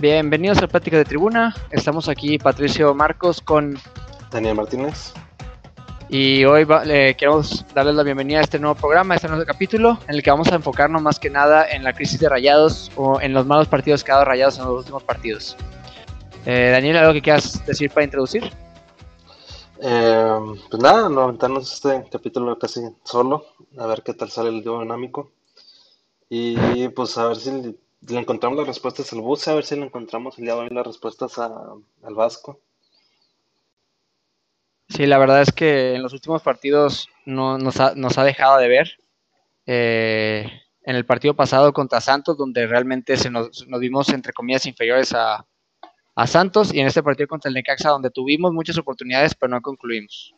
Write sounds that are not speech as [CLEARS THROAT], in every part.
Bienvenidos a Plática de Tribuna. Estamos aquí Patricio Marcos con Daniel Martínez. Y hoy queremos darles la bienvenida a este nuevo programa, a este nuevo capítulo, en el que vamos a enfocarnos más que nada en la crisis de Rayados o en los malos partidos que ha dado Rayados en los últimos partidos. Eh, Daniel, ¿algo que quieras decir para introducir? Eh, pues nada, no aventarnos este capítulo casi solo, a ver qué tal sale el dinámico. Y pues a ver si le encontramos las respuestas al bus, a ver si le encontramos el día de hoy las respuestas al Vasco. Sí, la verdad es que en los últimos partidos no, nos, ha, nos ha dejado de ver. Eh, en el partido pasado contra Santos, donde realmente se nos, nos vimos entre comillas inferiores a, a, Santos, y en este partido contra el Necaxa, donde tuvimos muchas oportunidades, pero no concluimos.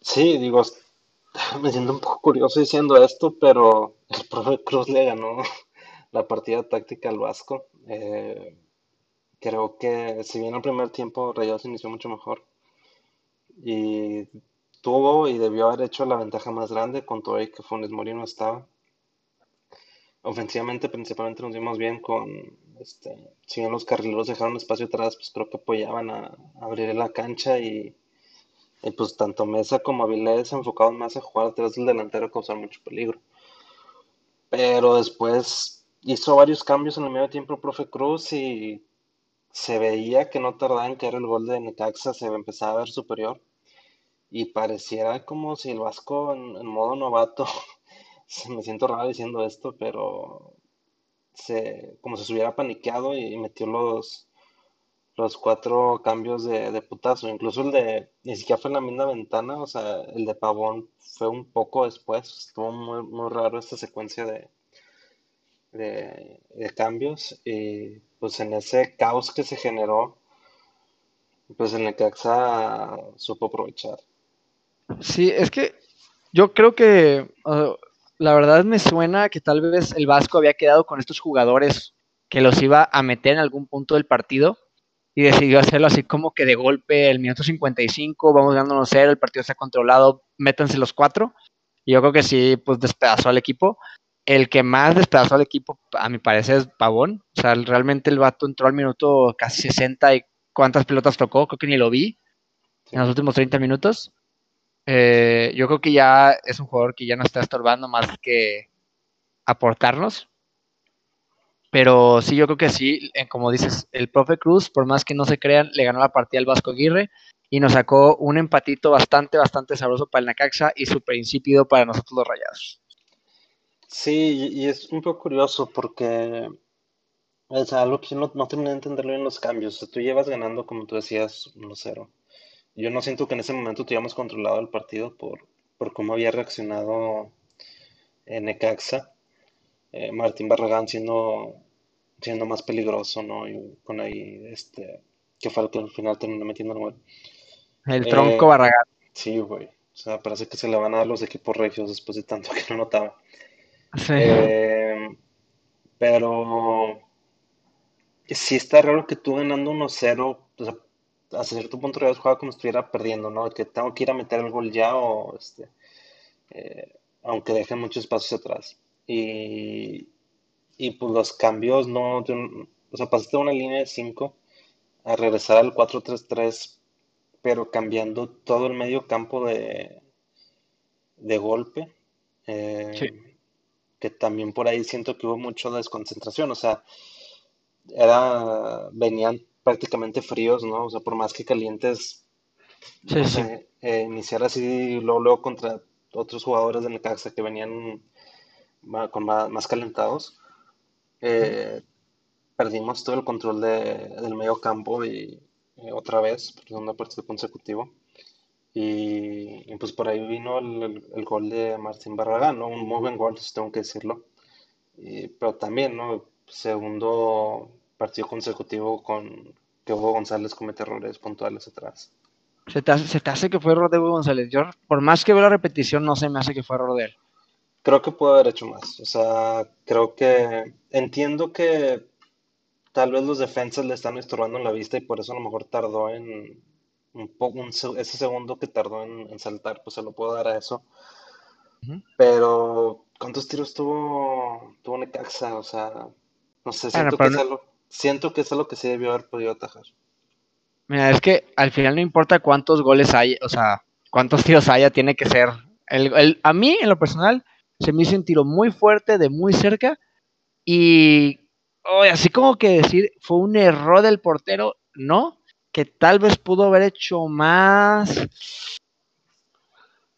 Sí, digo, [LAUGHS] me siento un poco curioso diciendo esto, pero el profe Cruz le ganó la partida táctica al Vasco. Eh, creo que si bien el primer tiempo Rayados inició mucho mejor y tuvo y debió haber hecho la ventaja más grande con todo y que Funes Mori no estaba. Ofensivamente principalmente nos vimos bien con, este, si bien los carrileros dejaron espacio atrás, pues creo que apoyaban a, abrir la cancha y, pues tanto Mesa como Avilés enfocaban más a jugar atrás del delantero causar mucho peligro. Pero después hizo varios cambios en el medio tiempo profe Cruz y se veía que no tardaba en caer el gol de Necaxa, se empezaba a ver superior. Y pareciera como si el Vasco en, modo novato, [LAUGHS] me siento raro diciendo esto, pero se, como si se hubiera paniqueado y metió los, los cuatro cambios de, putazo, incluso el de, ni siquiera fue en la misma ventana, o sea, el de Pavón fue un poco después, estuvo muy, muy raro esta secuencia de, de, cambios y pues en ese caos que se generó, pues el Necaxa supo aprovechar. Sí, es que yo creo que la verdad me suena que tal vez el Vasco había quedado con estos jugadores que los iba a meter en algún punto del partido y decidió hacerlo así como que de golpe el minuto 55, vamos ganándonos cero, el partido está controlado, métanse los cuatro. Y yo creo que sí, pues despedazó al equipo el que más despedazó al equipo, a mi parecer, es Pavón. O sea, realmente el vato entró al minuto casi 60 y cuántas pelotas tocó, creo que ni lo vi en los últimos 30 minutos. Eh, yo creo que ya es un jugador que ya no está estorbando más que aportarnos. Pero sí, yo creo que sí, como dices, el profe Cruz, por más que no se crean, le ganó la partida al Vasco Aguirre y nos sacó un empatito bastante, bastante sabroso para el Nacaxa y súper insípido para nosotros los rayados. Sí, y es un poco curioso porque es algo que yo no, no terminé de entenderlo en los cambios. tú llevas ganando, como tú decías, 1-0. Yo no siento que en ese momento tuviéramos controlado el partido por, por cómo había reaccionado Necaxa. Eh, Martín Barragán siendo, siendo más peligroso, ¿no? Y con ahí, este, que fue el que al final terminó metiendo el gol. El tronco eh, Barragán. Sí, güey. O sea, parece que se le van a dar los equipos regios después de tanto [LAUGHS] que no notaba. Eh, pero si está raro que tú ganando 1-0, pues a, a cierto punto Real juega como si estuviera perdiendo, ¿no? Que tengo que ir a meter el gol ya o este, eh, aunque dejen muchos pasos atrás. Y, y pues los cambios, no, o sea, pasaste de una línea de 5 a regresar al 4-3-3, pero cambiando todo el medio campo de, de golpe. Eh, sí que también por ahí siento que hubo mucho desconcentración, o sea, era, venían prácticamente fríos, ¿no? O sea, por más que calientes, sí, sí. Eh, iniciar así luego, luego contra otros jugadores de Necaxa que venían con más, calentados, eh, perdimos todo el control de, del medio campo y eh, otra vez, por segunda partido consecutivo. Y, pues por ahí vino el, gol de Martín Barragán, ¿no? Un muy buen gol, tengo que decirlo. pero también, ¿no? Segundo partido consecutivo con que Hugo González comete errores puntuales atrás. ¿Se te, hace, ¿Se te hace que fue error de Hugo González? Yo, por más que veo la repetición, no se me hace que fue error de él. Creo que pudo haber hecho más. O sea, creo que entiendo que tal vez los defensas le están estorbando en la vista y por eso a lo mejor tardó en, un poco, ese segundo que tardó en, saltar, pues se lo puedo dar a eso. Pero, ¿cuántos tiros tuvo, tuvo Necaxa? O sea, no sé, siento que siento que es lo que sí debió haber podido atajar. Mira, es que al final no importa cuántos goles hay, o sea, cuántos tiros haya, tiene que ser. El, a mí, en lo personal, se me hizo un tiro muy fuerte, de muy cerca, y así como que decir, fue un error del portero, no, que tal vez pudo haber hecho más.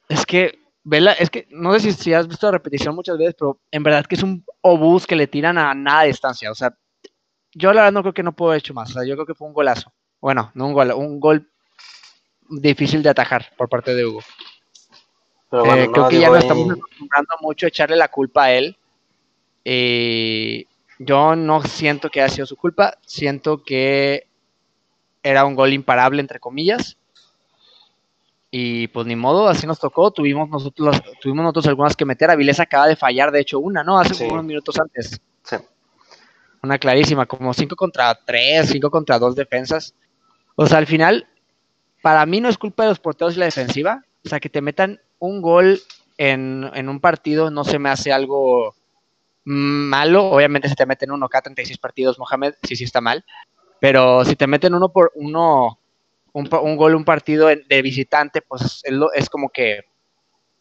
Es que, vela, es que no sé si, has visto la repetición muchas veces, pero en verdad que es un obús que le tiran a nada de distancia. O sea, yo la verdad no creo que no pudo haber hecho más. O sea, yo creo que fue un golazo. Bueno, no un gol, un gol difícil de atajar por parte de Hugo. Eh, creo que ya no estamos acostumbrando mucho a echarle la culpa a él. Eh, yo no siento que haya sido su culpa, siento que era un gol imparable, entre comillas. Y pues ni modo, así nos tocó. Tuvimos nosotros, tuvimos nosotros algunas que meter. Avilés acaba de fallar, de hecho, una, ¿no? Hace unos minutos antes. Sí. Una clarísima, como 5 contra 3, 5 contra 2 defensas. O sea, al final, para mí no es culpa de los porteros y la defensiva. O sea, que te metan un gol en, en un partido no se me hace algo malo. Obviamente, si te meten uno cada 36 partidos, Mohamed, sí, sí está mal. Pero si te meten uno por uno, un, un gol, un partido de visitante, pues es, es, como que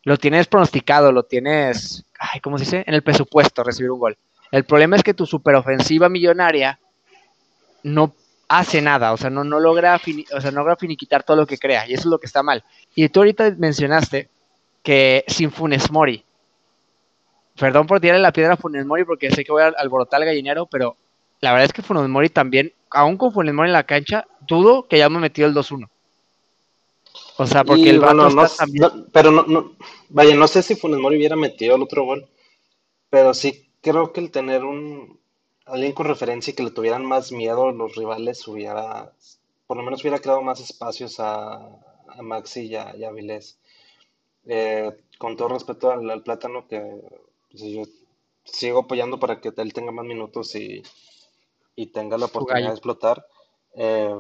lo tienes pronosticado, lo tienes, ay, ¿cómo se dice? En el presupuesto recibir un gol. El problema es que tu superofensiva millonaria no hace nada, o sea, no, no logra o sea, no logra finiquitar todo lo que crea, y eso es lo que está mal. Y tú ahorita mencionaste que sin Funes Mori, perdón por tirarle la piedra a Funes Mori porque sé que voy a alborotar al gallinero, pero la verdad es que Funes Mori también, aún con Funes Mori en la cancha, dudo que ya me metido el 2-1. O sea, porque el bueno, también... pero no, vaya, no sé si Funes Mori hubiera metido el otro gol, pero sí creo que el tener un alguien con referencia y que le tuvieran más miedo los rivales hubiera, por lo menos hubiera creado más espacios a, a Maxi y a, y Vilés. Eh, con todo respeto al plátano que pues, yo sigo apoyando para que él tenga más minutos y, tenga la oportunidad de explotar. Eh,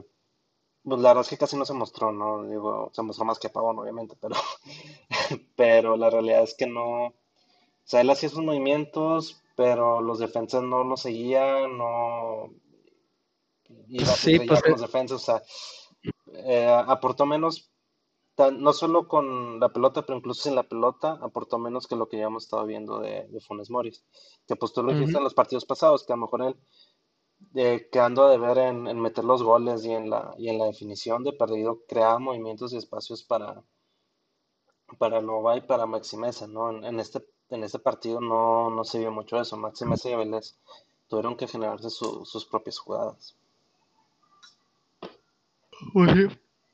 pues la verdad es que casi no se mostró, ¿no? Digo, se mostró más que Pavón, obviamente, pero, [LAUGHS] pero la realidad es que no. O sea, él hacía sus movimientos, pero los defensas no lo seguían, no. Iba sí, pues, con los defensas, o sea, eh, aportó menos no solo con la pelota, pero incluso sin la pelota, aportó menos que lo que ya hemos estado viendo de, de Funes Moris. Que pues tú lo dijiste en los partidos pasados, que a lo mejor él, eh, quedando de ver en, meter los goles y en, la, y en la definición de perdido, creaba movimientos y espacios para, para Nova y para Maximeza, ¿no? En, este, en este partido no, no se vio mucho eso. Maximeza y Vélez tuvieron que generarse sus propias jugadas.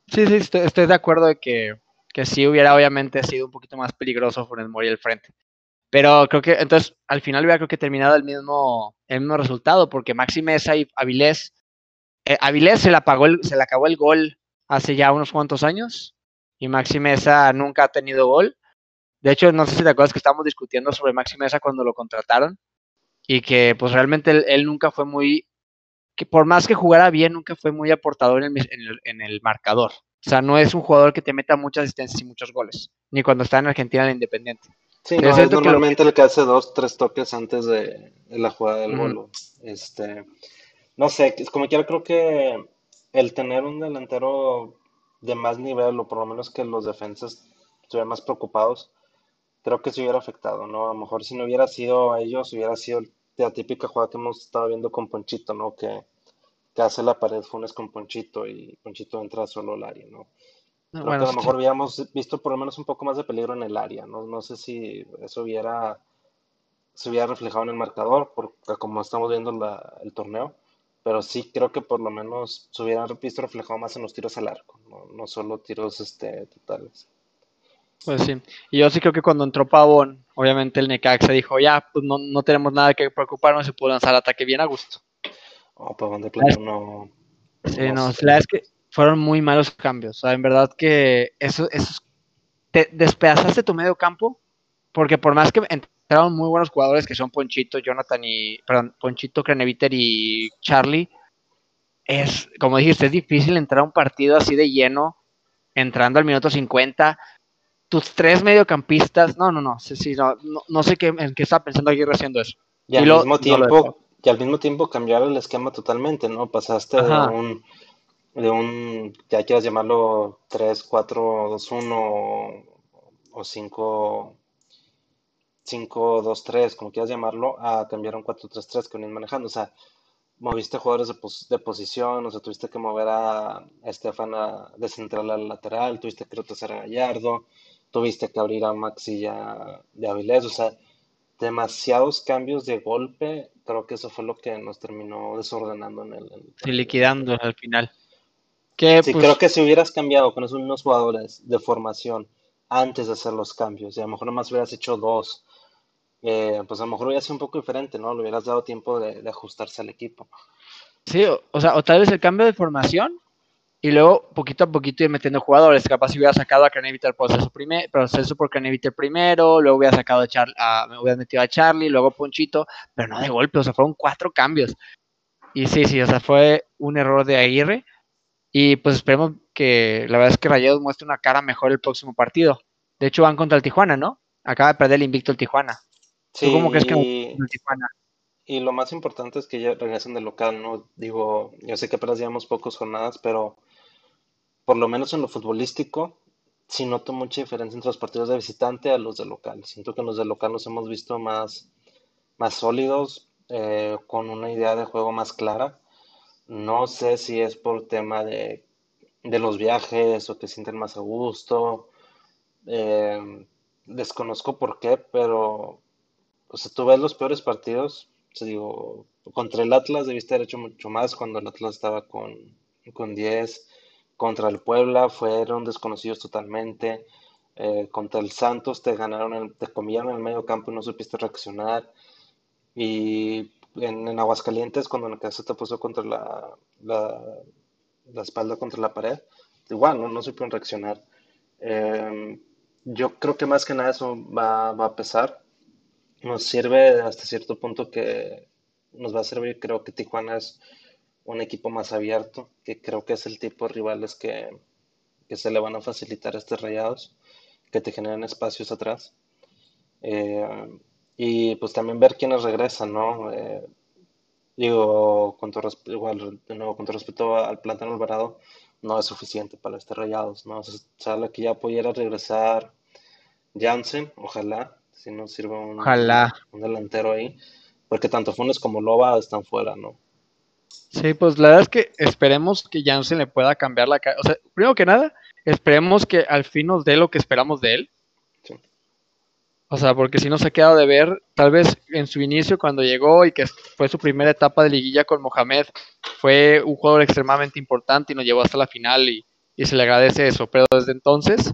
Sí, sí, estoy, de acuerdo de que, que, sí hubiera obviamente sido un poquito más peligroso Funes Mori al frente. Pero creo que, entonces, al final hubiera creo que terminado el mismo, el mismo resultado, porque Maxi Mesa y Avilés, eh, Avilés se le, apagó el, se le acabó el gol hace ya unos cuantos años, y Maxi Mesa nunca ha tenido gol. De hecho, no sé si te acuerdas que estábamos discutiendo sobre Maxi Mesa cuando lo contrataron, y que pues realmente él nunca fue muy que por más que jugara bien, nunca fue muy aportador en, el, marcador. O sea, no es un jugador que te meta muchas asistencias y muchos goles, ni cuando está en Argentina en Independiente. Sí, no, es normalmente el que hace dos, tres toques antes de, la jugada del gol. Este, no sé, como quiera, creo que el tener un delantero de más nivel, o por lo menos que los defensas estuvieran más preocupados, creo que se hubiera afectado, ¿no? A lo mejor si no hubiera sido a ellos, hubiera sido la típica jugada que hemos estado viendo con Ponchito, ¿no? Que, que hace la pared Funes con Ponchito y Ponchito entra solo al área, ¿no? Creo que a lo mejor habíamos visto por lo menos un poco más de peligro en el área, ¿no? No sé si eso hubiera se hubiera reflejado en el marcador, porque como estamos viendo el torneo, pero sí creo que por lo menos se hubiera visto reflejado más en los tiros al arco, no, no solo tiros este, totales. Pues sí, y yo sí creo que cuando entró Pavón, obviamente el Necaxa dijo, ya, pues no, no tenemos nada que preocuparnos, se pudo lanzar ataque bien a gusto. Oh, Pavón de plano no... Sí, no, la verdad es que fueron muy malos cambios, o sea, en verdad que eso, eso te despedazaste tu medio campo, porque por más que entraron muy buenos jugadores que son Ponchito, Jonathan y, perdón, Ponchito, Creneviter y Charlie, es, como dijiste, es difícil entrar a un partido así de lleno, entrando al minuto 50, tus tres mediocampistas, no, no, no, sí, sí, no, no, sé qué, en qué está pensando Aguirre haciendo eso. Y, al mismo tiempo, y al mismo tiempo cambiar el esquema totalmente, ¿no? Pasaste de un, de un, ya quieras llamarlo 3, 4, 2, 1 o 5, 5, 2, 3, como quieras llamarlo, a cambiar a un 4, 3, 3 que venían manejando. O sea, moviste jugadores de, de, posición, o sea, tuviste que mover a Estefana de central al lateral, tuviste que retrasar a Gallardo, tuviste que abrir a Maxi y a, de Avilés, o sea, demasiados cambios de golpe, creo que eso fue lo que nos terminó desordenando en el... sí, liquidando al final. Que, sí, pues creo que si hubieras cambiado con esos mismos jugadores de formación antes de hacer los cambios, y a lo mejor nomás hubieras hecho dos, eh, pues a lo mejor hubiera sido un poco diferente, ¿no? Le hubieras dado tiempo de, ajustarse al equipo. Sí, o, sea, o tal vez el cambio de formación y luego poquito a poquito ir metiendo jugadores. Capaz si hubiera sacado a Craneviter el proceso, primer, proceso por Craneviter primero, luego hubiera sacado a, Char a me hubiera metido a Charlie, luego Ponchito, pero no de golpe, o sea, fueron cuatro cambios. Y sí, sí, o sea, fue un error de Aguirre. Y pues esperemos que la verdad es que Rayados muestre una cara mejor el próximo partido. De hecho, van contra el Tijuana, ¿no? Acaba de perder el invicto el Tijuana. Sí, ¿Cómo crees que el Tijuana? Y lo más importante es que ya regresan del local, ¿no? Digo, yo sé que apenas llevamos pocas jornadas, pero por lo menos en lo futbolístico, sí noto mucha diferencia entre los partidos de visitante a los de local. Siento que los de local nos hemos visto más, más sólidos, eh, con una idea de juego más clara. No sé si es por tema de, de los viajes o que sienten más a gusto. Eh, desconozco por qué, pero o sea, tú ves los peores partidos. O digo, contra el Atlas debiste haber hecho mucho más cuando el Atlas estaba con, con 10 contra el Puebla fueron desconocidos totalmente. Eh, contra el Santos te ganaron, te comían en el medio campo y no supiste reaccionar. Y en, Aguascalientes, cuando en te puso contra la, la, espalda contra la pared, igual no, no supieron reaccionar. Em, yo creo que más que nada eso va, va a pesar. Nos sirve hasta cierto punto que nos va a servir, creo que Tijuana es un equipo más abierto, que creo que es el tipo de rivales que, se le van a facilitar estos rayados, que te generan espacios atrás. Eh, y pues también ver quiénes regresan, ¿no? Eh, digo, con todo, igual, de nuevo, con todo respeto al Plátano Alvarado, no es suficiente para estos rayados, ¿no? O sea, que ya pudiera regresar Jansen, ojalá, si nos sirva un, un delantero ahí, porque tanto Funes como Loba están fuera, ¿no? Sí, pues la verdad es que esperemos que Jansen le pueda cambiar la cara. O sea, primero que nada, esperemos que al fin nos dé lo que esperamos de él. O sea, porque si no se ha quedado de ver, tal vez en su inicio cuando llegó y que fue su primera etapa de liguilla con Mohamed, fue un jugador extremadamente importante y nos llevó hasta la final y, se le agradece eso. Pero desde entonces,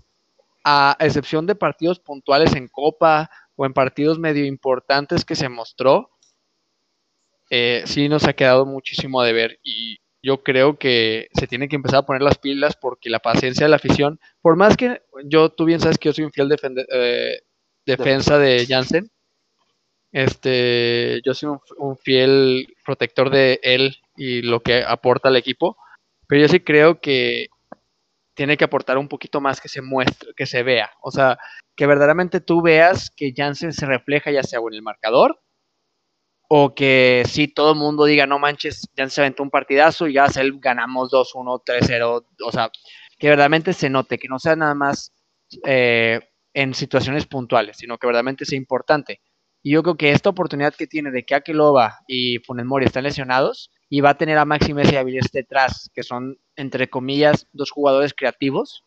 a excepción de partidos puntuales en Copa o en partidos medio importantes que se mostró, eh, sí nos ha quedado muchísimo de ver y yo creo que se tiene que empezar a poner las pilas porque la paciencia de la afición, por más que yo, tú bien sabes que yo soy un fiel eh, defensa de Jansen, este, yo soy un, fiel protector de él y lo que aporta al equipo, pero yo sí creo que tiene que aportar un poquito más que se muestre, que se vea, o sea, que verdaderamente tú veas que Jansen se refleja ya sea en el marcador o que si todo el mundo diga, no manches, ya se aventó un partidazo y ya se ganamos 2-1, 3-0, o sea, que verdaderamente se note, que no sea nada más eh, en situaciones puntuales, sino que verdaderamente sea importante. Y yo creo que esta oportunidad que tiene de que Akeloba y Funes Mori están lesionados y va a tener a Maxi Messi y Avilés detrás, que son, entre comillas, dos jugadores creativos.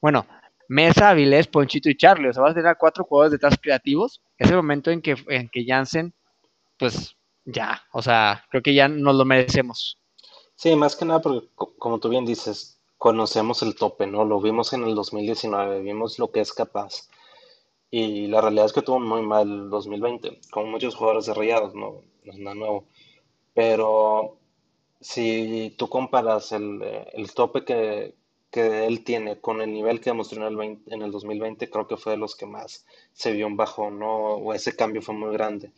Bueno, Mesa, Avilés, Ponchito y Charlie, o sea, vas a tener a cuatro jugadores detrás creativos. Es el momento en que, en que Jansen pues ya, o sea, creo que ya nos lo merecemos. Sí, más que nada porque, como tú bien dices, conocemos el tope, ¿no? Lo vimos en el 2019, vimos lo que es capaz. Y la realidad es que tuvo muy mal el 2020, con muchos jugadores derrayados, ¿no? No es nada nuevo. Pero si tú comparas el, el tope que, que, él tiene con el nivel que demostró en el, en el 2020, creo que fue de los que más se vio un bajo, ¿no? O ese cambio fue muy grande.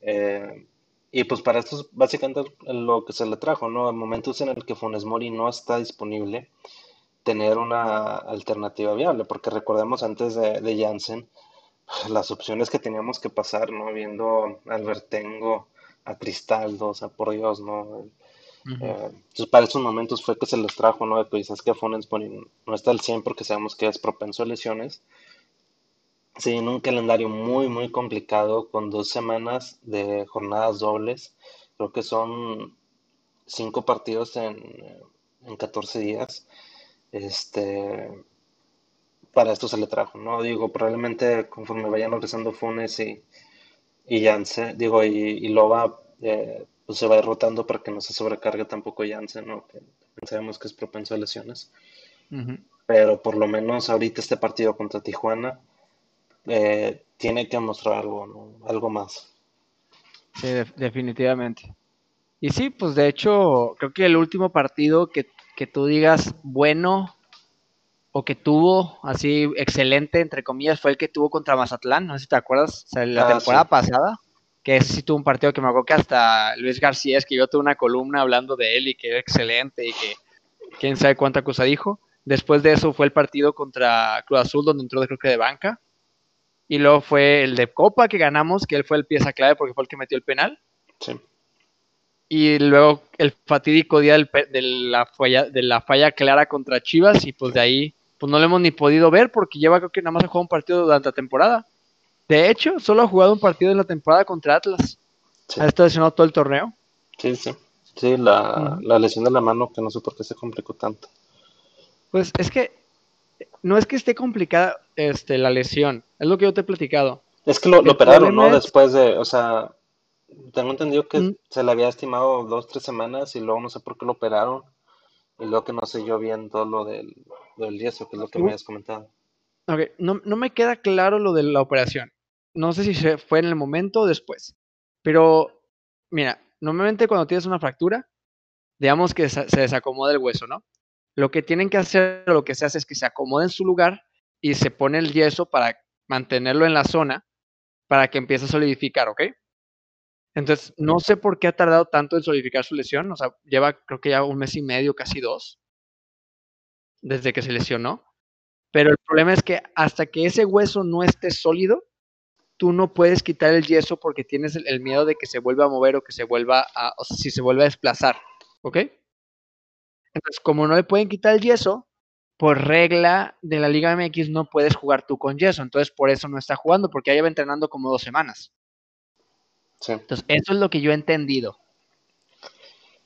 Eh, y pues para esto es básicamente lo que se le trajo, ¿no? En momentos en el que Funes Mori no está disponible, tener una alternativa viable, porque recordemos antes de, de Janssen, las opciones que teníamos que pasar, ¿no? Viendo Albertengo, a Cristaldo, o sea, por Dios, ¿no? Eh, entonces, para esos momentos fue que se les trajo, ¿no? Pues es que Funes no está al 100 porque sabemos que es propenso a lesiones. Sí, en un calendario muy, muy complicado, con dos semanas de jornadas dobles. Creo que son cinco partidos en, en 14 días. Este, para esto se le trajo, ¿no? Digo, probablemente conforme vayan regresando Funes y, y Janssen, digo, y, y Loba, eh, pues se va derrotando para que no se sobrecargue tampoco Janssen, ¿no? Que sabemos que es propenso a lesiones. Pero por lo menos ahorita este partido contra Tijuana eh, tiene que mostrar algo, ¿no? Algo más. Sí, definitivamente. Y sí, pues de hecho, creo que el último partido que, que tú digas bueno o que tuvo así excelente, entre comillas, fue el que tuvo contra Mazatlán, no sé si te acuerdas, o sea, la ah, temporada pasada que ese sí tuvo un partido que me acuerdo que hasta Luis García escribió toda una columna hablando de él y que era excelente y que quién sabe cuánta cosa dijo. Después de eso fue el partido contra Cruz Azul, donde entró de, creo que de banca. Y luego fue el de Copa que ganamos, que él fue el pieza clave porque fue el que metió el penal. Sí. Y luego el fatídico día de, la falla, de la falla clara contra Chivas y pues de ahí pues no lo hemos ni podido ver porque lleva creo que nada más ha jugado un partido durante la temporada. De hecho, solo ha jugado un partido en la temporada contra Atlas. Ha estado lesionado todo el torneo. Sí, sí. Sí, la, lesión de la mano, que no sé por qué se complicó tanto. Pues es que no es que esté complicada este, la lesión, es lo que yo te he platicado. Es que lo, operaron, ¿no? Después de, o sea, tengo entendido que mm. se le había estimado dos, tres semanas y luego no sé por qué lo operaron. Y luego que no sé yo bien todo lo del, del yeso, que es lo que me habías comentado. Ok, no, no me queda claro lo de la operación no sé si fue en el momento o después, pero mira, normalmente cuando tienes una fractura, digamos que se desacomoda el hueso, ¿no? Lo que tienen que hacer, lo que se hace es que se acomode en su lugar y se pone el yeso para mantenerlo en la zona para que empiece a solidificar, ¿ok? Entonces, no sé por qué ha tardado tanto en solidificar su lesión, o sea, lleva creo que ya un mes y medio, casi dos, desde que se lesionó. Pero el problema es que hasta que ese hueso no esté sólido, tú no puedes quitar el yeso porque tienes el, miedo de que se vuelva a mover o que se vuelva a, o sea, si se vuelve a desplazar, ¿ok? Entonces, como no le pueden quitar el yeso, por regla de la Liga MX no puedes jugar tú con yeso, entonces por eso no está jugando, porque ya lleva entrenando como dos semanas. Sí. Entonces, eso es lo que yo he entendido.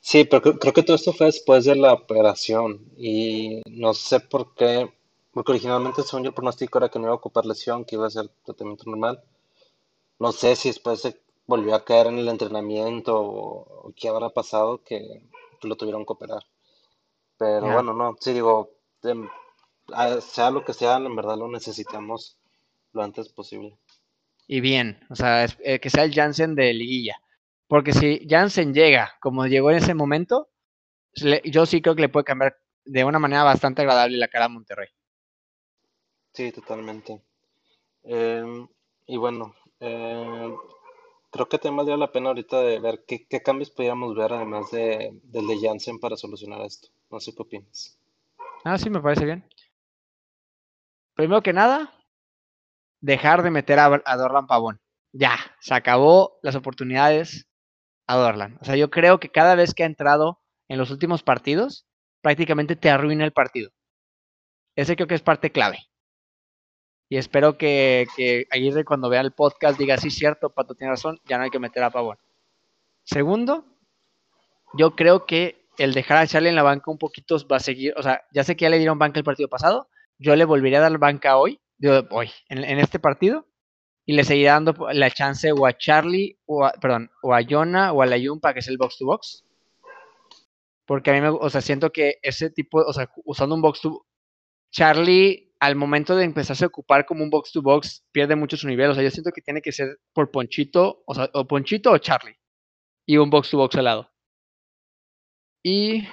Sí, pero creo que todo esto fue después de la operación y no sé por qué, porque originalmente según yo el pronóstico era que no iba a ocupar lesión, que iba a ser tratamiento normal. No sé si después se volvió a caer en el entrenamiento o, qué habrá pasado que, lo tuvieron que operar. Pero bueno, no, sí digo, sea lo que sea, en verdad lo necesitamos lo antes posible. Y bien, o sea, eh, que sea el Jansen de liguilla. Porque si Jansen llega como llegó en ese momento, yo sí creo que le puede cambiar de una manera bastante agradable la cara a Monterrey. Sí, totalmente. Em, y bueno, eh, creo que te valdría la pena ahorita de ver qué, cambios podríamos ver además de, del de Janssen para solucionar esto. No sé qué opinas. Ah, sí, me parece bien. Primero que nada, dejar de meter a, a Dorlan Pavón. Ya, se acabó las oportunidades a Dorlan. O sea, yo creo que cada vez que ha entrado en los últimos partidos, prácticamente te arruina el partido. Ese creo que es parte clave. Y espero que, que Aguirre cuando vea el podcast diga, sí, cierto, Pato tiene razón, ya no hay que meter a Pavón. Segundo, yo creo que el dejar a Charlie en la banca un poquito va a seguir, o sea, ya sé que ya le dieron banca el partido pasado, yo le volvería a dar banca hoy, hoy, en, este partido, y le seguiré dando la chance o a Charlie, o a, perdón, o a Jonah o a la Yumpa, que es el box to box. Porque a mí me, o sea, siento que ese tipo, o sea, usando un box to Charlie al momento de empezarse a ocupar como un box to box, pierde mucho su nivel. O sea, yo siento que tiene que ser por Ponchito, o sea, o Ponchito o Charlie. Y un box to box al lado. Y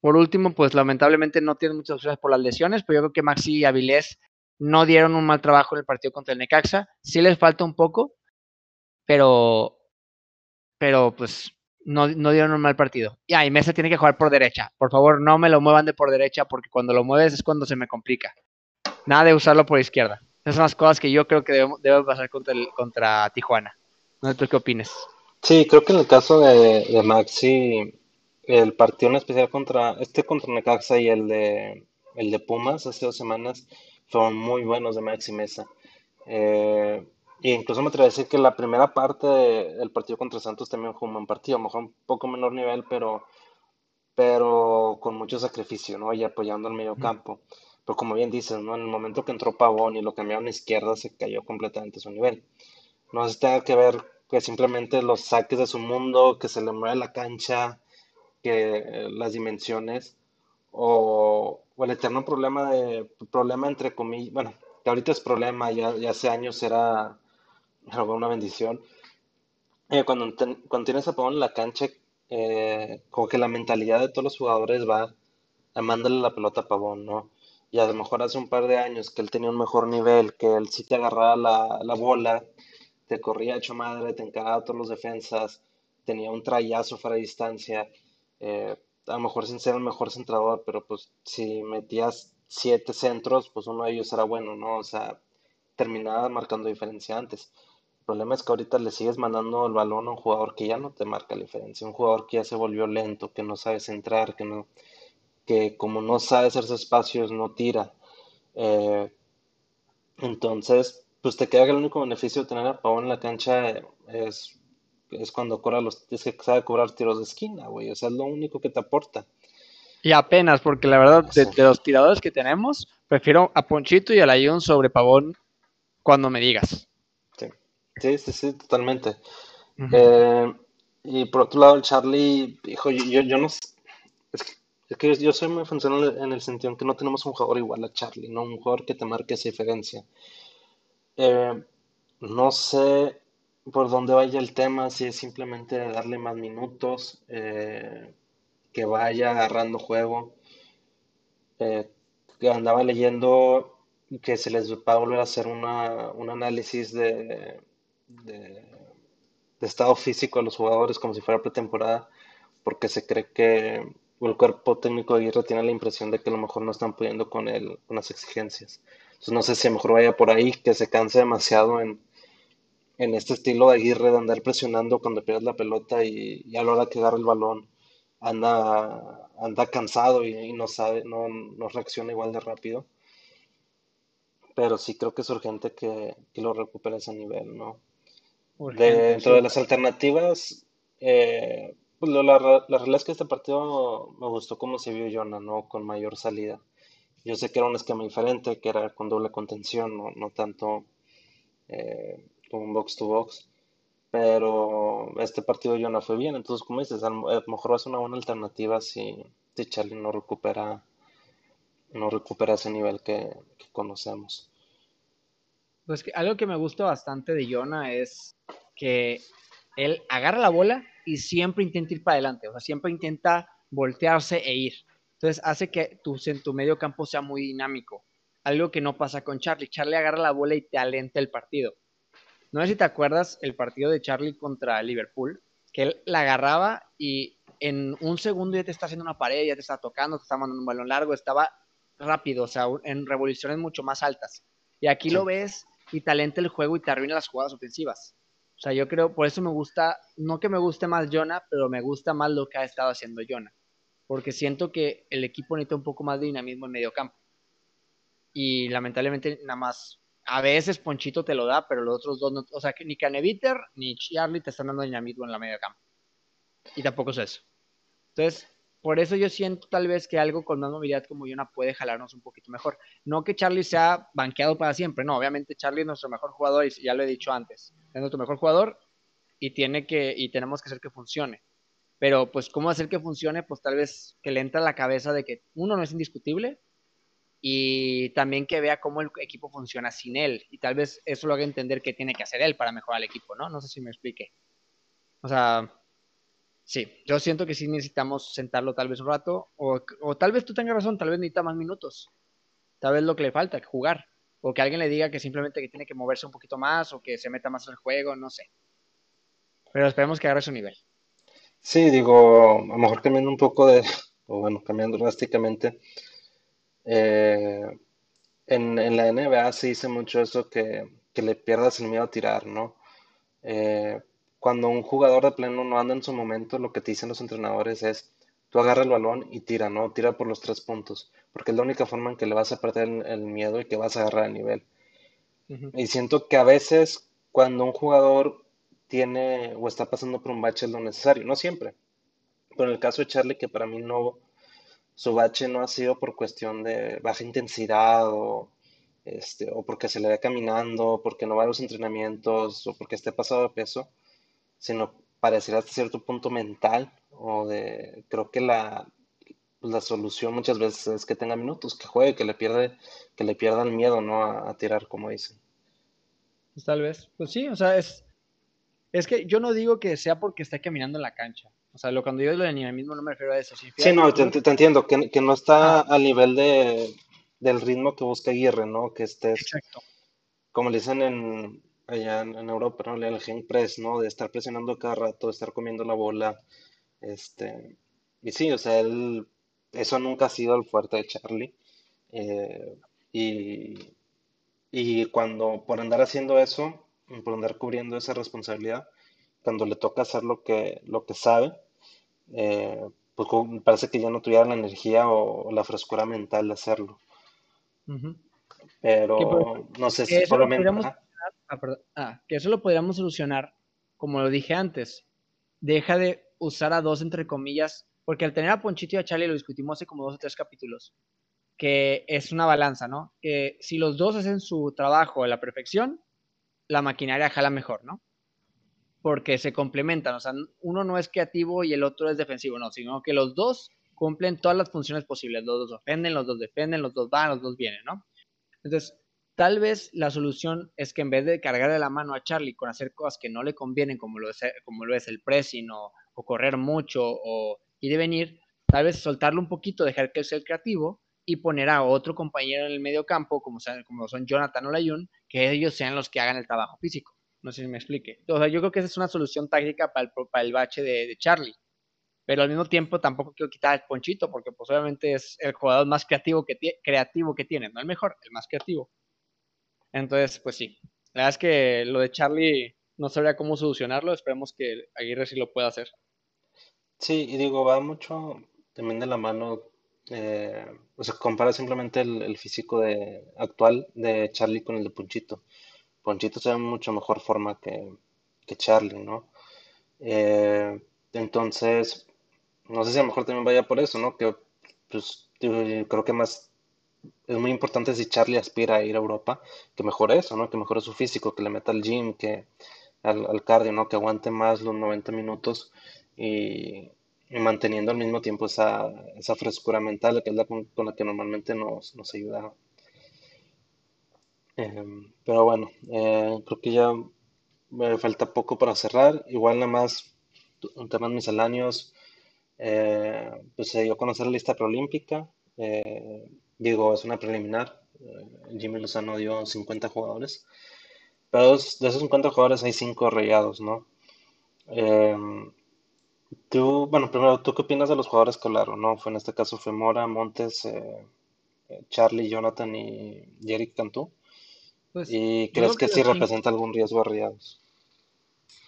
por último, pues lamentablemente no tiene muchas opciones por las lesiones, pero yo creo que Maxi y Avilés no dieron un mal trabajo en el partido contra el Necaxa. Sí les falta un poco, pero, pero pues no, no dieron un mal partido. Y ahí Mesa tiene que jugar por derecha. Por favor, no me lo muevan de por derecha porque cuando lo mueves es cuando se me complica nada de usarlo por izquierda. Esas son las cosas que yo creo que debe, pasar contra, el, contra Tijuana. No sé tú qué opines. Sí, creo que en el caso de, Maxi, el partido en especial contra este contra Necaxa y el de el de Pumas hace dos semanas fueron muy buenos de Maxi Mesa. Eh, incluso me atrevo a decir que la primera parte del partido contra Santos también fue un buen partido, a lo mejor un poco menor nivel, pero, pero con mucho sacrificio, ¿no? Y apoyando al medio campo. Pero como bien dices, ¿no? En el momento que entró Pavón y lo cambiaron a izquierda, se cayó completamente su nivel. No sé si tenga que ver que simplemente los saques de su mundo, que se le mueve la cancha, que las dimensiones, o, el eterno problema de, problema entre comillas, bueno, que ahorita es problema, ya, ya hace años era, una bendición. Eh, cuando, cuando tienes a Pavón en la cancha, eh, como que la mentalidad de todos los jugadores va a mandarle la pelota a Pavón, ¿no? Y a lo mejor hace un par de años que él tenía un mejor nivel, que él sí te agarraba la, la bola, te corría hecho madre, te encaraba a todos los defensas, tenía un trayazo fuera de distancia, eh, a lo mejor sin ser el mejor centrador, pero pues si metías siete centros, pues uno de ellos era bueno, ¿no? O sea, terminaba marcando diferencia antes. El problema es que ahorita le sigues mandando el balón a un jugador que ya no te marca la diferencia, un jugador que ya se volvió lento, que no sabe centrar, que no, que como no sabe hacerse espacios, no tira. Eh, entonces, pues te queda que el único beneficio de tener a Pavón en la cancha es, es cuando cobra los, es que sabe cobrar tiros de esquina, güey. O sea, es lo único que te aporta. Y apenas, porque la verdad, de, los tiradores que tenemos, prefiero a Ponchito y a Layun sobre Pavón cuando me digas. Sí, sí, sí, totalmente. Eh, y por otro lado, el Charlie, hijo, yo, yo, no es es que yo soy muy funcional en el sentido en que no tenemos un jugador igual a Charlie, no un jugador que te marque esa diferencia. Eh, no sé por dónde vaya el tema, si es simplemente darle más minutos, eh, que vaya agarrando juego. Eh, andaba leyendo que se les va a volver a hacer una, un análisis de, de, estado físico a los jugadores como si fuera pretemporada, porque se cree que el cuerpo técnico de Aguirre tiene la impresión de que a lo mejor no están pudiendo con, el, con las exigencias. Entonces no sé si a lo mejor vaya por ahí, que se canse demasiado en, en este estilo de Aguirre de andar presionando cuando pierdes la pelota y, a la hora que agarra el balón anda, anda cansado y, no sabe, no, no, reacciona igual de rápido. Pero sí creo que es urgente que, que lo recupere ese nivel, ¿no? dentro de las alternativas, eh, pues la, la, realidad es que este partido me gustó cómo se vio Jonah, ¿no? Con mayor salida. Yo sé que era un esquema diferente, que era con doble contención, no, tanto eh, con box to box. Pero este partido yo no fue bien, entonces como dices, a lo mejor va a ser una buena alternativa si, Charlie no recupera, no recupera ese nivel que, conocemos. Pues que algo que me gusta bastante de Jonah es que él agarra la bola y siempre intenta ir para adelante, o sea, siempre intenta voltearse e ir. Entonces hace que tu, en tu medio campo sea muy dinámico. Algo que no pasa con Charlie. Charlie agarra la bola y te alenta el partido. No sé si te acuerdas el partido de Charlie contra Liverpool, que él la agarraba y en un segundo ya te está haciendo una pared, ya te está tocando, te está mandando un balón largo, estaba rápido, o sea, en revoluciones mucho más altas. Y aquí lo ves y te alenta el juego y te arruina las jugadas ofensivas. O sea, yo creo, por eso me gusta, no que me guste más Jonah, pero me gusta más lo que ha estado haciendo Jonah porque siento que el equipo necesita un poco más de dinamismo en medio campo. Y lamentablemente nada más, a veces Ponchito te lo da, pero los otros dos no, o sea, que ni Caneviter ni Charlie te están dando dinamismo en la medio campo. Y tampoco es eso. Entonces, por eso yo siento tal vez que algo con más movilidad como Yona puede jalarnos un poquito mejor. No que Charlie sea banqueado para siempre, no, obviamente Charlie es nuestro mejor jugador y ya lo he dicho antes, es nuestro mejor jugador y tiene que y tenemos que hacer que funcione. Pero pues cómo hacer que funcione, pues tal vez que le entra la cabeza de que uno no es indiscutible y también que vea cómo el equipo funciona sin él y tal vez eso lo haga entender que tiene que hacer él para mejorar el equipo, ¿no? No sé si me explique. O sea, sí, yo siento que sí necesitamos sentarlo tal vez un rato o, o tal vez tú tengas razón, tal vez necesita más minutos. Tal vez lo que le falta, jugar. O que alguien le diga que simplemente que tiene que moverse un poquito más o que se meta más en el juego, no sé. Pero esperemos que agarre su nivel. Sí, digo, a lo mejor cambiando un poco de, o bueno, cambiando drásticamente. Eh, en, en, la NBA se dice mucho eso que, que, le pierdas el miedo a tirar, ¿no? Eh, cuando un jugador de pleno no anda en su momento, lo que te dicen los entrenadores es, tú agarra el balón y tira, ¿no? Tira por los tres puntos, porque es la única forma en que le vas a perder el, miedo y que vas a agarrar el nivel. Y siento que a veces cuando un jugador tiene o está pasando por un bache es lo necesario, no siempre. Pero en el caso de Charlie, que para mí no, su bache no ha sido por cuestión de baja intensidad o, este, o porque se le ve caminando, porque no va a los entrenamientos o porque esté pasado de peso, sino pareciera hasta cierto punto mental o de, creo que la, la solución muchas veces es que tenga minutos, que juegue, que le pierde, que le pierda el miedo, ¿no? A, tirar, como dicen. Pues tal vez, pues sí, o sea, es, es que yo no digo que sea porque esté caminando en la cancha. O sea, lo, cuando digo lo de mismo no me refiero a eso. Sí, no, te, entiendo, que, que no está al nivel de, del ritmo que busca Aguirre, ¿no? Que estés, Exacto. como le dicen en, allá en, Europa, ¿no? El gen press, ¿no? De estar presionando cada rato, de estar comiendo la bola. Este, y sí, o sea, él, eso nunca ha sido el fuerte de Charlie. Eh, y, y cuando, por andar haciendo eso, por andar cubriendo esa responsabilidad, cuando le toca hacer lo que, lo que sabe, eh, pues me parece que ya no tuviera la energía o, la frescura mental de hacerlo. Pero no sé si solamente... Ah, ah, que eso lo podríamos solucionar, como lo dije antes. Deja de usar a dos, entre comillas, porque al tener a Ponchito y a Charlie lo discutimos hace como dos o tres capítulos, que es una balanza, ¿no? Que si los dos hacen su trabajo a la perfección, la maquinaria jala mejor, ¿no? Porque se complementan, o sea, uno no es creativo y el otro es defensivo, no, sino que los dos cumplen todas las funciones posibles, los dos ofenden, los dos defenden, los dos van, los dos vienen, ¿no? Entonces, Tal vez la solución es que en vez de cargarle la mano a Charlie con hacer cosas que no le convienen, como lo es, como lo es el pressing o, correr mucho o ir y venir, tal vez soltarlo un poquito, dejar que sea creativo y poner a otro compañero en el medio campo, como, como son Jonathan o Layun, que ellos sean los que hagan el trabajo físico. No sé si me explique. O sea, yo creo que esa es una solución táctica para el, para el bache de, Charlie. Pero al mismo tiempo tampoco quiero quitar el Ponchito, porque pues obviamente es el jugador más creativo que, creativo que tiene, no el mejor, el más creativo. Entonces, pues sí. La verdad es que lo de Charlie no sabría cómo solucionarlo. Esperemos que Aguirre sí lo pueda hacer. Sí, y digo, va mucho también de la mano. Eh, o sea, compara simplemente el, físico de, actual de Charlie con el de Ponchito. Ponchito se ve mucho mejor forma que, Charlie, ¿no? Eh, entonces, no sé si a lo mejor también vaya por eso, ¿no? Que pues creo que más es muy importante si Charlie aspira a ir a Europa, que mejore eso, ¿no? Que mejore su físico, que le meta al gym, que al, cardio, ¿no? Que aguante más los 90 minutos y, manteniendo al mismo tiempo esa, frescura mental, que es la con, la que normalmente nos ayuda. Em, pero bueno, eh, creo que ya me falta poco para cerrar. Igual nada más un tema misceláneos. Eh, pues se dio a conocer la lista preolímpica. Eh, Digo, es una preliminar. Eh, Jimmy Lozano dio 50 jugadores. Pero de esos 50 jugadores hay 5 rayados, ¿no? Em, tú, bueno, primero, ¿tú qué opinas de los jugadores que hablaron, no? Fue en este caso fue Mora, Montes, Charlie, Jonathan y Jerick Cantú. Pues, ¿Y crees que, sí representa algún riesgo a rayados?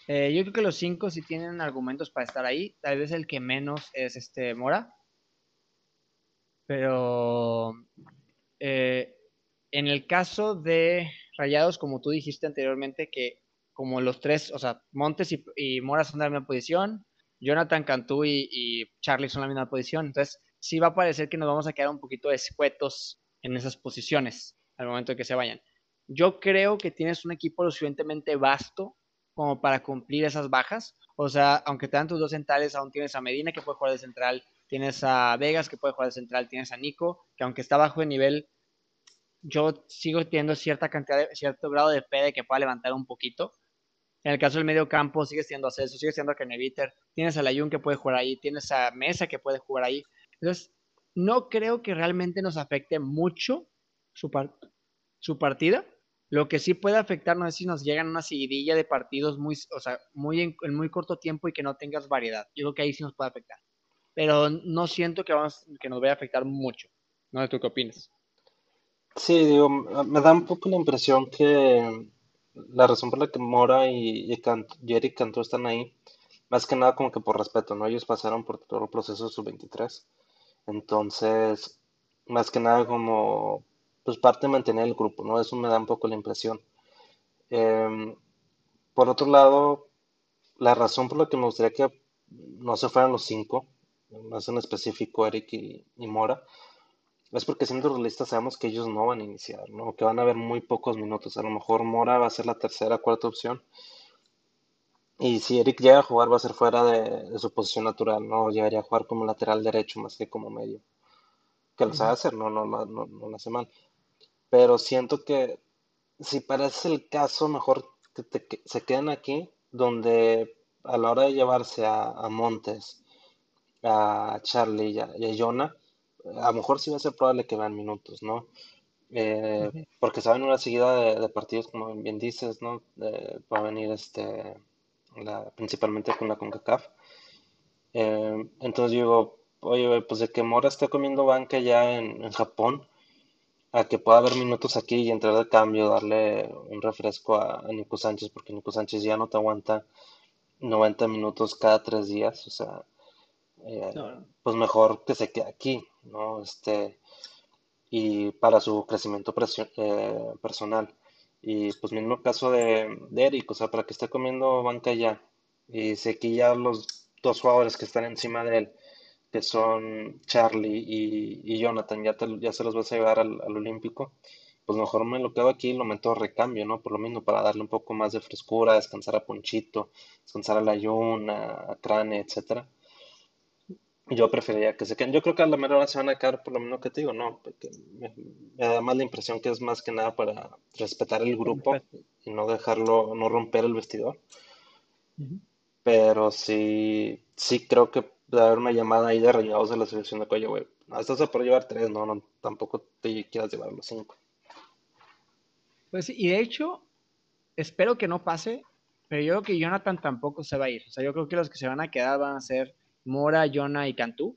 yo creo que los cinco sí tienen argumentos para estar ahí. Tal vez el que menos es este Mora. Pero eh, en el caso de Rayados, como tú dijiste anteriormente, que como los tres, o sea, Montes y, Mora son de la misma posición, Jonathan Cantú y, Charlie son de la misma posición, entonces sí va a parecer que nos vamos a quedar un poquito escuetos en esas posiciones al momento de que se vayan. Yo creo que tienes un equipo lo suficientemente vasto como para cumplir esas bajas. O sea, aunque te dan tus dos centrales, aún tienes a Medina que puede jugar de central, tienes a Vegas que puede jugar de central, tienes a Nico, que aunque está bajo de nivel, yo sigo teniendo cierta cantidad de, cierto grado de fe de que pueda levantar un poquito. En el caso del medio campo, sigue siendo a Celso, sigue siendo a Keneviter, tienes a Layun que puede jugar ahí, tienes a Mesa que puede jugar ahí. Entonces, no creo que realmente nos afecte mucho su, su partida. Lo que sí puede afectar, no es si nos llegan una seguidilla de partidos muy, o sea, muy en, en muy corto tiempo y que no tengas variedad. Yo creo que ahí sí nos puede afectar pero no siento que, vamos, que nos vaya a afectar mucho. ¿No? ¿Tú qué opinas? Sí, digo, me da un poco la impresión que la razón por la que Mora y, y, Eric Cantú están ahí, más que nada como que por respeto, ¿no? Ellos pasaron por todo el proceso de sub-23. Entonces, más que nada como, pues parte de mantener el grupo, ¿no? Eso me da un poco la impresión. Em, por otro lado, la razón por la que me gustaría que no se fueran los cinco, más en específico Eric y, Mora, es porque siendo realistas sabemos que ellos no van a iniciar, ¿no? Que van a haber muy pocos minutos. A lo mejor Mora va a ser la tercera, cuarta opción. Y si Eric llega a jugar va a ser fuera de, su posición natural, ¿no? Llegaría a jugar como lateral derecho más que como medio. Que lo sabe hacer, no, no, no, no, lo hace mal. Pero siento que si parece el caso, mejor que, se queden aquí, donde a la hora de llevarse a, Montes, a Charlie y a, Jonah, a lo mejor sí va a ser probable que vean minutos, ¿no? Eh, porque saben una seguida de, partidos, como bien dices, ¿no? va a venir este, principalmente con la CONCACAF. Eh, entonces digo, oye, pues de que Mora está comiendo banca ya en Japón, a que pueda haber minutos aquí y entrar de cambio, darle un refresco a, Nico Sánchez, porque Nico Sánchez ya no te aguanta 90 minutos cada tres días, o sea, eh, pues mejor que se quede aquí, ¿no? Este, y para su crecimiento eh, personal. Y pues mismo caso de, de, Eric, o sea, para que esté comiendo banca ya. Y sé que ya los dos jugadores que están encima de él que son Charlie y, Jonathan, ya, ya se los vas a llevar al, Olímpico, pues mejor me lo quedo aquí y lo meto a recambio, ¿no? Por lo mismo, para darle un poco más de frescura, descansar a Ponchito, descansar a la a, a Crane, etcétera. Yo preferiría que se queden. Yo creo que a la mera hora se van a quedar por lo menos que te digo, ¿no? Porque me, da más la impresión que es más que nada para respetar el grupo y no dejarlo, no romper el vestidor. Pero sí, sí creo que de haber una llamada ahí de regados de la selección de cuello, güey. Estás a por llevar tres, no, no, tampoco te quieras llevar los cinco. Pues y de hecho, espero que no pase, pero yo creo que Jonathan tampoco se va a ir. O sea, yo creo que los que se van a quedar van a ser Mora, Jonah y Cantú.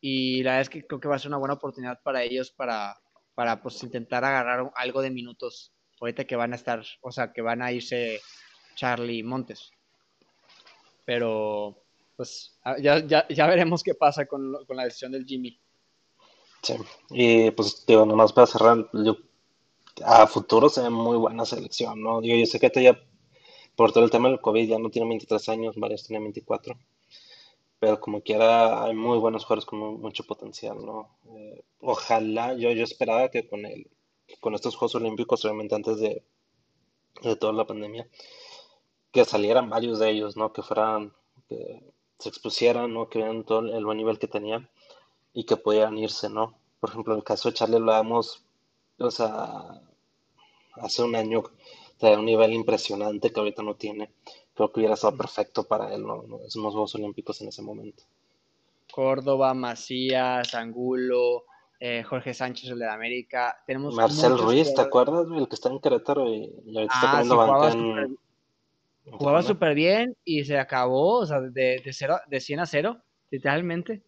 Y la verdad es que creo que va a ser una buena oportunidad para ellos para, para pues intentar agarrar algo de minutos. Ahorita que van a estar, o sea, que van a irse Charlie Montes. Pero pues ah, ya, ya, ya veremos qué pasa con, la decisión del Jimmy. Sí, y pues digo, nomás para cerrar, a futuro se ve muy buena selección, ¿no? Yo sé que ya, por todo el tema del COVID, ya no tiene 23 años, varios tienen 24, pero como quiera, hay muy buenos jugadores con mucho potencial, ¿no? Eh, ojalá, yo, yo esperaba que con, el, con estos Juegos Olímpicos, obviamente antes de, de toda la pandemia, que salieran varios de ellos, ¿no? Que fueran, se expusieran, ¿no? Que vean todo el buen nivel que tenían y que podían irse, ¿no? Por ejemplo, en el caso de Charlie hablábamos, o sea, hace un año traía un nivel impresionante que ahorita no tiene. Creo que hubiera estado perfecto para él, ¿no? Esos Juegos Olímpicos en ese momento. Córdoba, Macías, Angulo, eh, Jorge Sánchez, el de América. Tenemos Marcel Ruiz, ¿te acuerdas? El que está en Querétaro y, ahorita está poniendo ah, banca en, Jugaba súper bien y se acabó, o sea, de, de, cero, de 100 a 0, literalmente.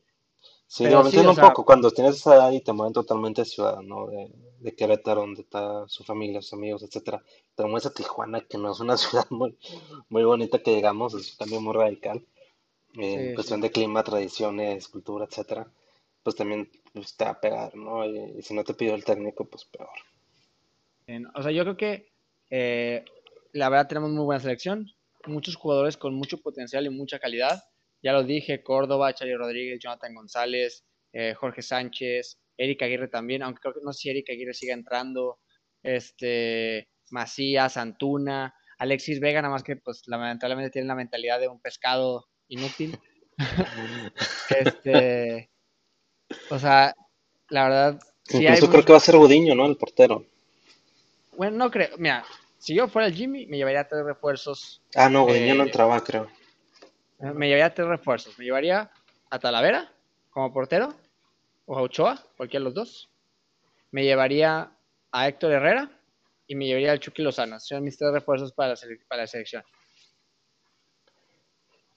Sí, Pero un poco, cuando tienes esa edad y te mueven totalmente de ciudad, ¿no? De, de Querétaro, donde está su familia, sus amigos, etcétera. Te mueves a Tijuana, que no es una [LAUGHS] ciudad muy, muy bonita que llegamos, es también muy radical. En cuestión de clima, tradiciones, cultura, etcétera. Pues también pues, te va a pegar, ¿no? Y, si no te pidió el técnico, pues peor. O sea, yo creo que eh, la verdad tenemos muy buena selección, muchos jugadores con mucho potencial y mucha calidad. Ya lo dije, Córdoba, Charlie Rodríguez, Jonathan González, eh, Jorge Sánchez, Eric Aguirre también, aunque creo que no sé si Eric Aguirre siga entrando, este, Macías, Antuna, Alexis Vega, nada más que pues lamentablemente tiene la mentalidad de un pescado inútil. [LAUGHS] este, o sea, la verdad... Incluso creo que va a ser Budiño, ¿no? El portero. Bueno, no creo, mira, si yo fuera el Jimmy, me llevaría tres refuerzos. Ah, no, güey, yo no eh, entraba, creo. Me llevaría tres refuerzos. Me llevaría a Talavera como portero, o a Ochoa, cualquiera de los dos. Me llevaría a Héctor Herrera y me llevaría al Chucky Lozano. Son mis tres refuerzos para la, para la selección.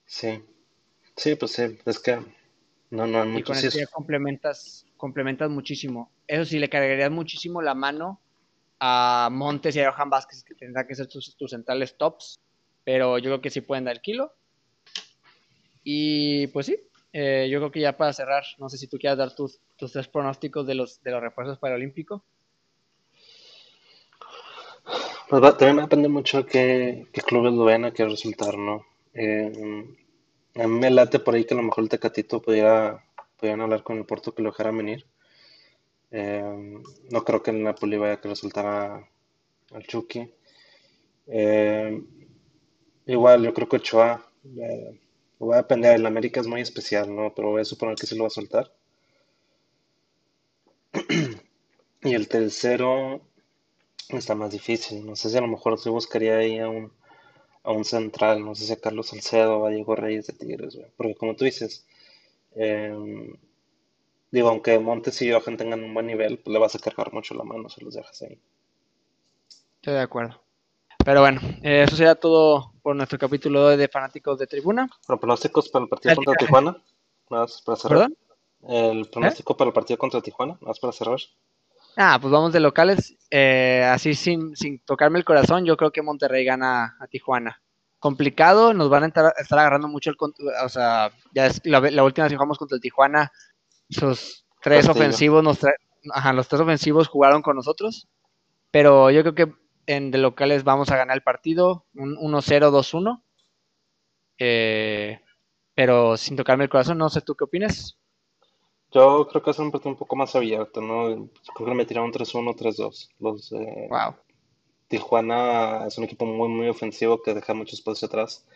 Sí, sí, pues sí, es que no, no hay mucho. Y con complementas, complementas muchísimo. Eso sí, le cargarías muchísimo la mano a Montes y a Johan Vázquez, que tendrán que ser tus, centrales tops, pero yo creo que sí pueden dar el kilo. Y pues sí, eh, yo creo que ya para cerrar, no sé si tú quieras dar tus, tus tres pronósticos de los, de los refuerzos para el Olímpico. Pues también depende mucho de qué, qué clubes lo ven a qué resultar, ¿no? Eh, a mí me late por ahí que a lo mejor el Tecatito pudiera, pudieran hablar con el Porto que lo dejaran venir. Eh, no creo que el Napoli vaya a que resultara al Chucky. Eh, igual, yo creo que Ochoa eh, va a depender. El América es muy especial, ¿no? Pero voy a suponer que sí lo va a soltar. [CLEARS THROAT] y el tercero está más difícil. No sé si a lo mejor se buscaría ahí a un, a un central. No sé si a Carlos Salcedo o a Diego Reyes de Tigres, Porque como tú dices, eh, Digo, aunque Montes y Johan tengan un buen nivel, pues le vas a cargar mucho la mano si los dejas ahí. Estoy de acuerdo. Pero bueno, eh, eso sería todo por nuestro capítulo de Fanáticos de Tribuna. ¿Los pronósticos para el partido contra Tijuana? Nada más para cerrar. ¿Perdón? ¿El pronóstico ¿Eh? para el partido contra Tijuana? Nada más para cerrar. Ah, pues vamos de locales. Eh, así sin, sin tocarme el corazón, yo creo que Monterrey gana a Tijuana. Complicado, nos van a estar, agarrando mucho el... O sea, ya es la, la última vez que jugamos contra el Tijuana sus tres ofensivos, nos ajá, los tres ofensivos jugaron con nosotros, pero yo creo que en de locales vamos a ganar el partido, un 1-0, 2-1. Eh, pero sin tocarme el corazón, no sé tú qué opinas. Yo creo que es un partido un poco más abierto, ¿no? Creo que me tiraron 3-1, 3-2. Los wow. Tijuana es un equipo muy, muy ofensivo que deja mucho espacio atrás.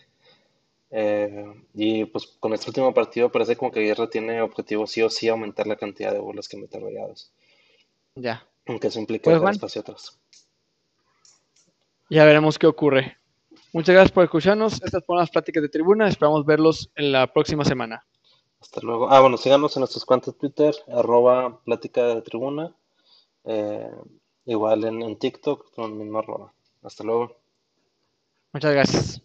Eh, y pues con este último partido parece como que Guerra tiene objetivo sí o sí aumentar la cantidad de bolas que mete rayados. Ya. Aunque eso implica pues, espacio atrás. Ya veremos qué ocurre. Muchas gracias por escucharnos. Estas fueron las pláticas de tribuna. Esperamos verlos en la próxima semana. Hasta luego. Ah, bueno, síganos en nuestros cuentos Twitter, arroba plática de tribuna. Eh, igual en, en TikTok, con el mismo arroba. Hasta luego. Muchas gracias.